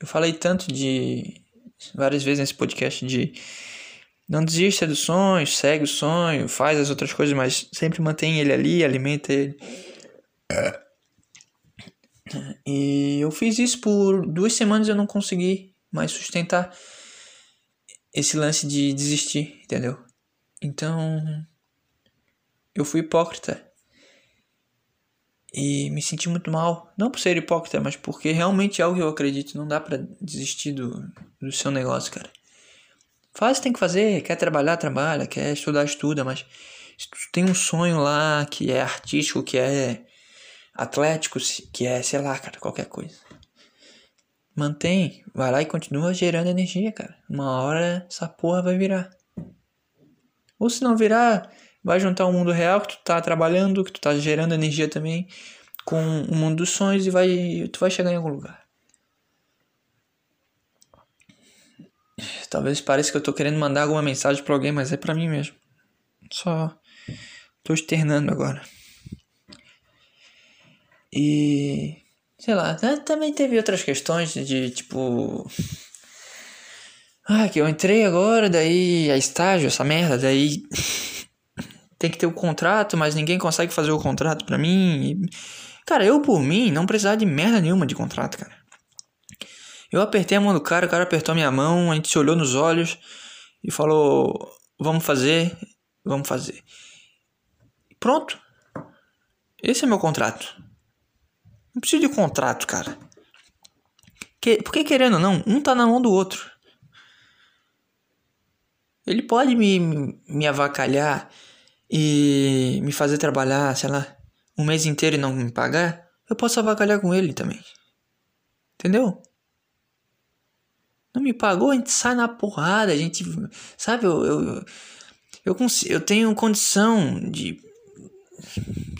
Eu falei tanto de. várias vezes nesse podcast de. Não desista do sonho, segue o sonho, faz as outras coisas, mas sempre mantém ele ali, alimenta ele. É. E eu fiz isso por duas semanas eu não consegui mais sustentar esse lance de desistir, entendeu? Então eu fui hipócrita. E me senti muito mal. Não por ser hipócrita, mas porque realmente é algo que eu acredito. Não dá pra desistir do, do seu negócio, cara. Faz, tem que fazer. Quer trabalhar, trabalha. Quer estudar, estuda. Mas se tu tem um sonho lá que é artístico, que é Atlético, que é, sei lá, cara, qualquer coisa. Mantém, vai lá e continua gerando energia, cara. Uma hora essa porra vai virar. Ou se não virar, vai juntar o mundo real que tu tá trabalhando, que tu tá gerando energia também, com o mundo dos sonhos e vai, tu vai chegar em algum lugar. Talvez pareça que eu tô querendo mandar alguma mensagem para alguém, mas é para mim mesmo. Só tô externando agora. E. Sei lá, né, também teve outras questões de tipo. Ah, que eu entrei agora, daí a estágio, essa merda, daí (laughs) tem que ter o contrato, mas ninguém consegue fazer o contrato pra mim. E, Cara, eu por mim não precisava de merda nenhuma de contrato, cara. Eu apertei a mão do cara, o cara apertou a minha mão, a gente se olhou nos olhos e falou: Vamos fazer, vamos fazer. Pronto. Esse é meu contrato. Não preciso de contrato, cara. Que, porque querendo ou não, um tá na mão do outro. Ele pode me, me avacalhar e me fazer trabalhar, sei lá, um mês inteiro e não me pagar. Eu posso avacalhar com ele também. Entendeu? Não me pagou, a gente sai na porrada, a gente. Sabe, eu. Eu, eu, eu, eu tenho condição de.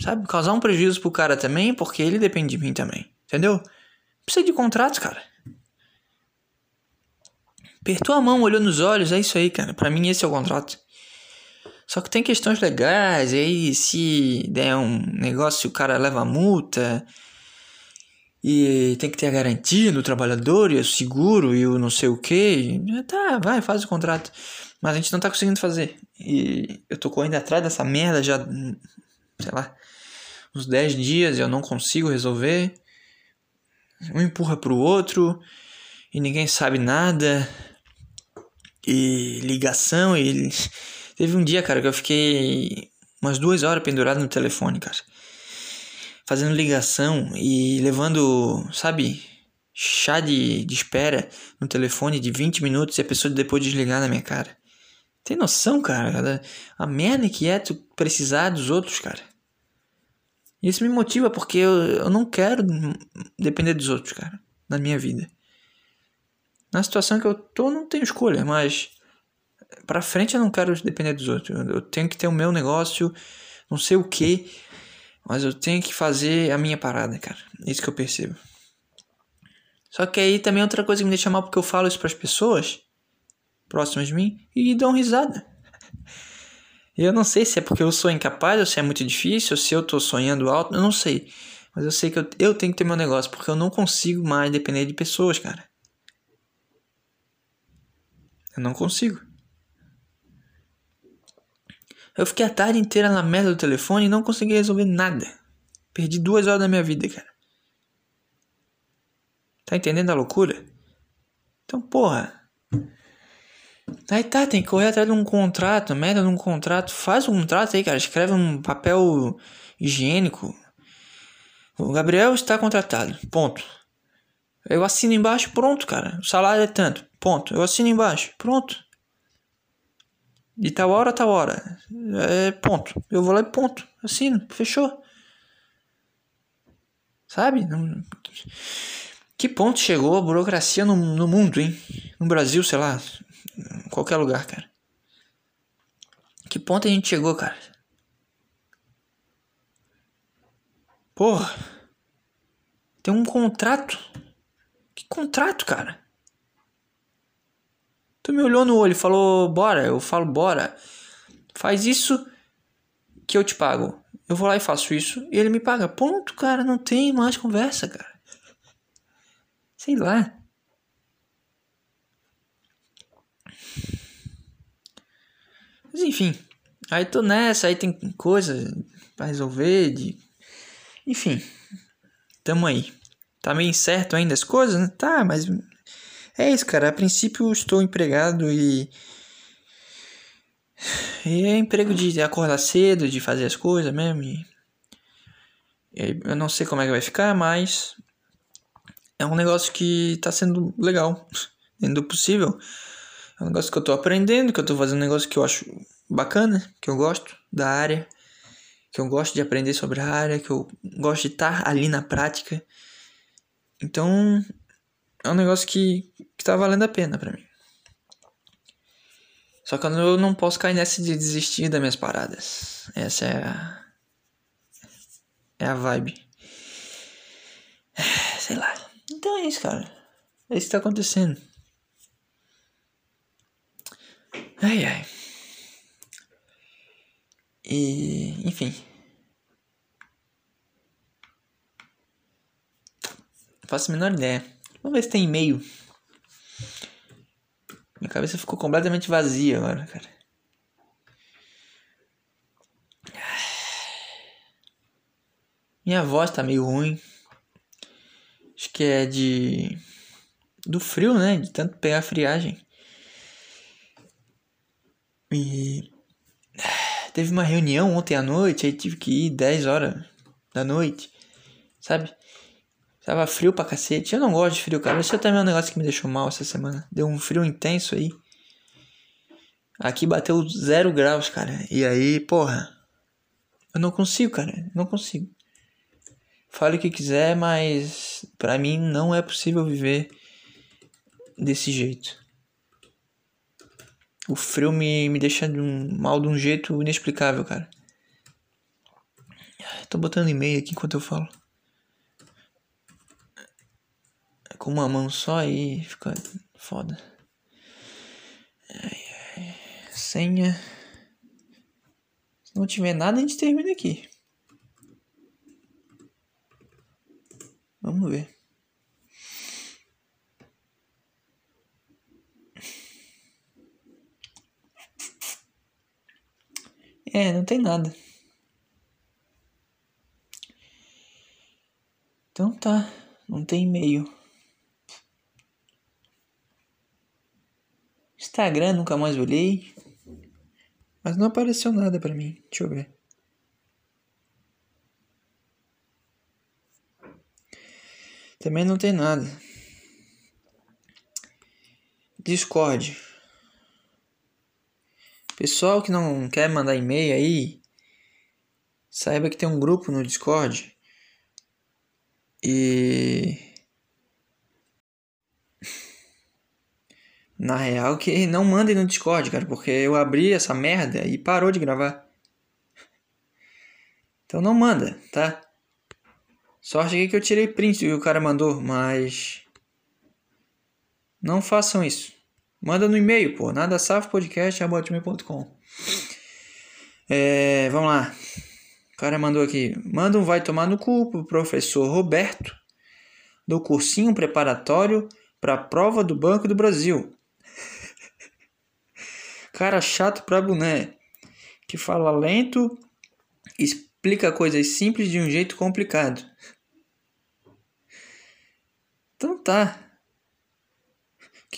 Sabe, causar um prejuízo pro cara também, porque ele depende de mim também. Entendeu? Precisa de contratos, cara. Apertou a mão, olhou nos olhos, é isso aí, cara. Pra mim, esse é o contrato. Só que tem questões legais, e aí se der um negócio, o cara leva multa. E tem que ter a garantia do trabalhador, e o seguro, e o não sei o que. Tá, vai, faz o contrato. Mas a gente não tá conseguindo fazer. E eu tô correndo atrás dessa merda já, sei lá, uns 10 dias e eu não consigo resolver. Um empurra pro outro e ninguém sabe nada. E ligação, e. (laughs) Teve um dia, cara, que eu fiquei umas duas horas pendurado no telefone, cara fazendo ligação e levando, sabe, chá de, de espera no telefone de 20 minutos e a pessoa depois desligar na minha cara. Tem noção, cara? A merda que é tu precisar dos outros, cara. Isso me motiva porque eu, eu não quero depender dos outros, cara, na minha vida. Na situação que eu tô, não tenho escolha, mas para frente eu não quero depender dos outros. Eu tenho que ter o meu negócio, não sei o que, mas eu tenho que fazer a minha parada, cara. Isso que eu percebo. Só que aí também outra coisa que me deixa mal porque eu falo isso para as pessoas próximas de mim e dão risada. Eu não sei se é porque eu sou incapaz, ou se é muito difícil, ou se eu tô sonhando alto, eu não sei. Mas eu sei que eu, eu tenho que ter meu negócio, porque eu não consigo mais depender de pessoas, cara. Eu não consigo. Eu fiquei a tarde inteira na merda do telefone e não consegui resolver nada. Perdi duas horas da minha vida, cara. Tá entendendo a loucura? Então, porra. Aí tá, tem que correr atrás de um contrato, merda de um contrato. Faz um contrato aí, cara. Escreve um papel higiênico. O Gabriel está contratado. Ponto. Eu assino embaixo, pronto, cara. O salário é tanto. Ponto. Eu assino embaixo. Pronto. De tal hora tal hora. É ponto. Eu vou lá e ponto. Assino. Fechou. Sabe? Que ponto chegou a burocracia no, no mundo, hein? No Brasil, sei lá. Em qualquer lugar, cara. Que ponto a gente chegou, cara? Porra. Tem um contrato. Que contrato, cara? Tu me olhou no olho e falou, bora. Eu falo, bora. Faz isso que eu te pago. Eu vou lá e faço isso e ele me paga. Ponto, cara. Não tem mais conversa, cara. Sei lá. Mas enfim. Aí tô nessa, aí tem coisa pra resolver. De... Enfim. Tamo aí. Tá meio incerto ainda as coisas, né? Tá, mas é isso, cara. A princípio estou empregado e. E é emprego de acordar cedo, de fazer as coisas mesmo. E... Eu não sei como é que vai ficar, mas. É um negócio que tá sendo legal, (laughs) dentro do possível. É um negócio que eu tô aprendendo, que eu tô fazendo um negócio que eu acho bacana, que eu gosto da área, que eu gosto de aprender sobre a área, que eu gosto de estar ali na prática. Então, é um negócio que, que tá valendo a pena para mim. Só que eu não posso cair nessa de desistir das minhas paradas. Essa é a. É a vibe. (sighs) Sei lá. Então é isso, cara. É isso que tá acontecendo. Ai ai. E. Enfim. Não faço a menor ideia. Vamos ver se tem e-mail. Minha cabeça ficou completamente vazia agora, cara. Minha voz tá meio ruim. Acho que é de. do frio, né? De tanto pegar friagem. E. (sighs) Teve uma reunião ontem à noite, aí tive que ir 10 horas da noite. Sabe? Tava frio pra cacete. Eu não gosto de frio, cara. Esse é também um negócio que me deixou mal essa semana. Deu um frio intenso aí. Aqui bateu zero graus, cara. E aí, porra. Eu não consigo, cara. Não consigo. Fale o que quiser, mas para mim não é possível viver desse jeito. O frio me, me deixa de um, mal de um jeito inexplicável, cara. Tô botando e-mail aqui enquanto eu falo. Com uma mão só aí fica foda. Ai, ai. Senha. Se não tiver nada, a gente termina aqui. Vamos ver. É, não tem nada. Então tá, não tem e-mail. Instagram nunca mais olhei. Mas não apareceu nada pra mim. Deixa eu ver. Também não tem nada. Discord. Pessoal que não quer mandar e-mail aí, saiba que tem um grupo no Discord. E (laughs) na real que não mandem no Discord, cara, porque eu abri essa merda e parou de gravar. (laughs) Então não manda, tá? Sorte aqui que eu tirei print que o cara mandou, mas. Não façam isso. Manda no e-mail, pô. nadasafopodcast.com É, vamos lá. O cara mandou aqui. Manda um vai tomar no cu pro professor Roberto do cursinho preparatório para a prova do Banco do Brasil. (laughs) cara chato pra boné. Que fala lento, explica coisas simples de um jeito complicado. Então tá.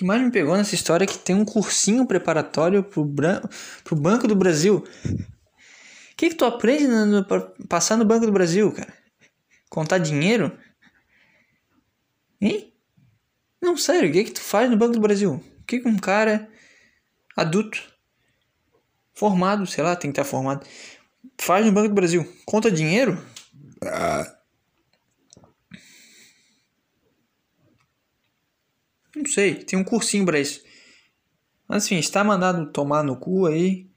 Que mais me pegou nessa história é que tem um cursinho preparatório pro, bran... pro Banco do Brasil. O que, que tu aprende no... passar no Banco do Brasil, cara? Contar dinheiro? Hein? Não, sério, o que, que tu faz no Banco do Brasil? O que, que um cara adulto, formado, sei lá, tem que estar formado, faz no Banco do Brasil? Conta dinheiro? Ah. Não sei, tem um cursinho pra isso. Mas enfim, está mandado tomar no cu aí.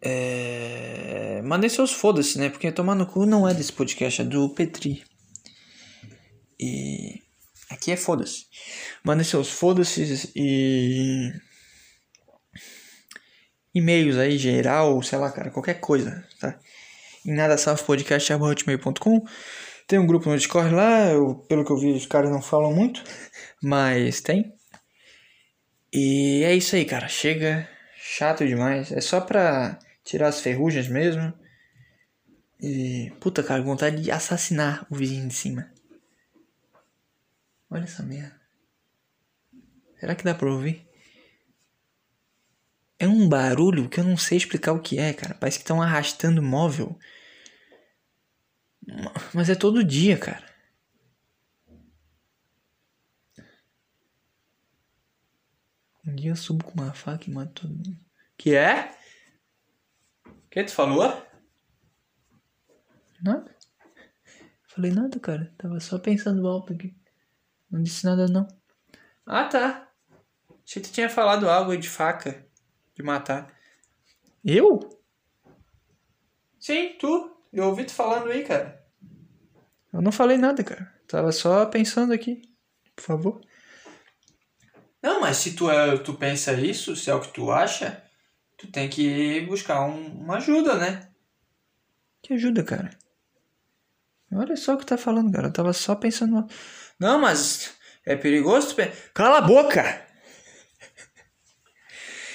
É... Mandei seus foda-se, né? Porque tomar no cu não é desse podcast, é do Petri. E aqui é foda-se. Mandem seus foda-se e. E-mails aí, geral, sei lá, cara, qualquer coisa, tá? Em nada podcast.com. Tem um grupo no Discord lá, eu, pelo que eu vi, os caras não falam muito. Mas tem. E é isso aí, cara. Chega. Chato demais. É só pra tirar as ferrugens mesmo. E. Puta, cara, vontade de assassinar o vizinho de cima. Olha essa merda. Será que dá pra ouvir? É um barulho que eu não sei explicar o que é, cara. Parece que estão arrastando móvel. Mas é todo dia, cara. Um dia eu subo com uma faca e mato todo mundo. Que é? O que tu falou? Nada. Falei nada, cara. Tava só pensando alto aqui. Não disse nada, não. Ah, tá. Achei que tu tinha falado algo aí de faca. De matar. Eu? Sim, tu. Eu ouvi tu falando aí, cara. Eu não falei nada, cara. Tava só pensando aqui. Por favor. Não, mas se tu, é, tu pensa isso, se é o que tu acha, tu tem que buscar um, uma ajuda, né? Que ajuda, cara? Olha só o que tá falando, cara. Eu tava só pensando. Não, mas é perigoso. Tu... Cala a boca!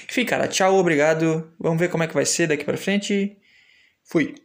Enfim, cara, tchau, obrigado. Vamos ver como é que vai ser daqui pra frente. Fui.